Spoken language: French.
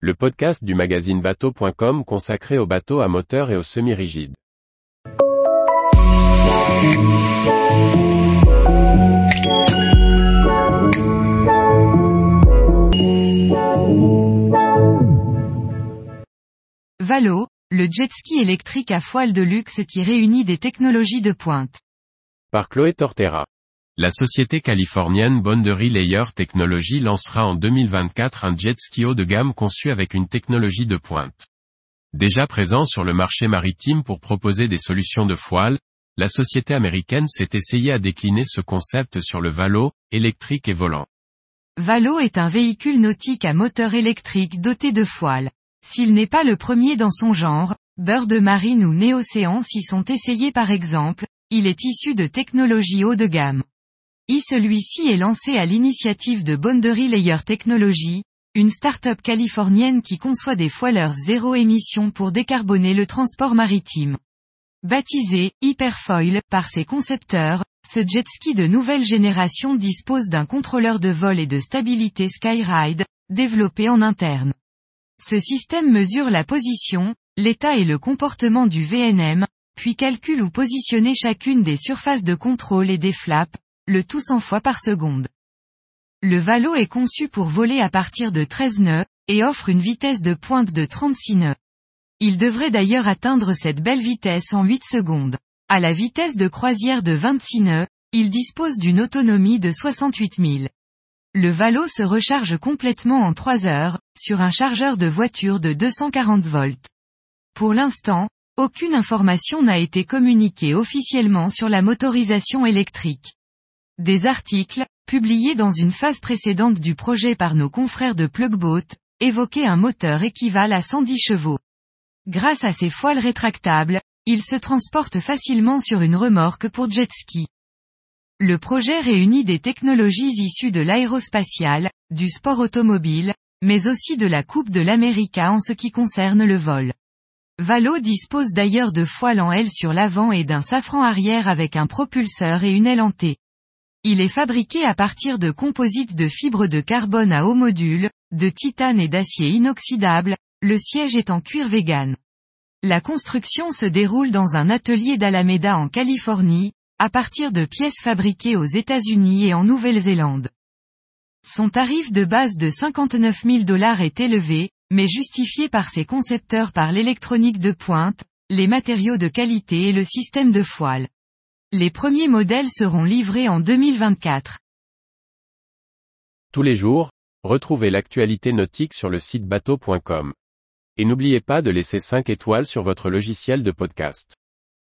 le podcast du magazine bateau.com consacré aux bateaux à moteur et aux semi-rigides. Valo, le jet ski électrique à foile de luxe qui réunit des technologies de pointe. Par Chloé Tortera. La société californienne Boundary Layer Technology lancera en 2024 un jet ski haut de gamme conçu avec une technologie de pointe. Déjà présent sur le marché maritime pour proposer des solutions de foile, la société américaine s'est essayée à décliner ce concept sur le Valo, électrique et volant. Valo est un véhicule nautique à moteur électrique doté de foile. S'il n'est pas le premier dans son genre, Bird Marine ou Néocéan s'y sont essayés par exemple, il est issu de technologies haut de gamme. I celui-ci est lancé à l'initiative de Boundary Layer Technology, une start-up californienne qui conçoit des foileurs zéro émission pour décarboner le transport maritime. Baptisé Hyperfoil par ses concepteurs, ce jet ski de nouvelle génération dispose d'un contrôleur de vol et de stabilité Skyride, développé en interne. Ce système mesure la position, l'état et le comportement du VNM, puis calcule ou positionner chacune des surfaces de contrôle et des flaps, le tout 100 fois par seconde. Le Valo est conçu pour voler à partir de 13 nœuds, et offre une vitesse de pointe de 36 nœuds. Il devrait d'ailleurs atteindre cette belle vitesse en 8 secondes. À la vitesse de croisière de 26 nœuds, il dispose d'une autonomie de 68 000. Le Valo se recharge complètement en 3 heures, sur un chargeur de voiture de 240 volts. Pour l'instant, aucune information n'a été communiquée officiellement sur la motorisation électrique. Des articles, publiés dans une phase précédente du projet par nos confrères de Plugboat, évoquaient un moteur équivalent à 110 chevaux. Grâce à ses foiles rétractables, il se transporte facilement sur une remorque pour jet ski. Le projet réunit des technologies issues de l'aérospatial, du sport automobile, mais aussi de la Coupe de l'América en ce qui concerne le vol. Valo dispose d'ailleurs de foiles en L sur l'avant et d'un safran arrière avec un propulseur et une aile en T. Il est fabriqué à partir de composites de fibres de carbone à haut module, de titane et d'acier inoxydable, le siège est en cuir vegan. La construction se déroule dans un atelier d'Alameda en Californie, à partir de pièces fabriquées aux États-Unis et en Nouvelle-Zélande. Son tarif de base de 59 000 dollars est élevé, mais justifié par ses concepteurs par l'électronique de pointe, les matériaux de qualité et le système de foile. Les premiers modèles seront livrés en 2024. Tous les jours, retrouvez l'actualité nautique sur le site bateau.com. Et n'oubliez pas de laisser 5 étoiles sur votre logiciel de podcast.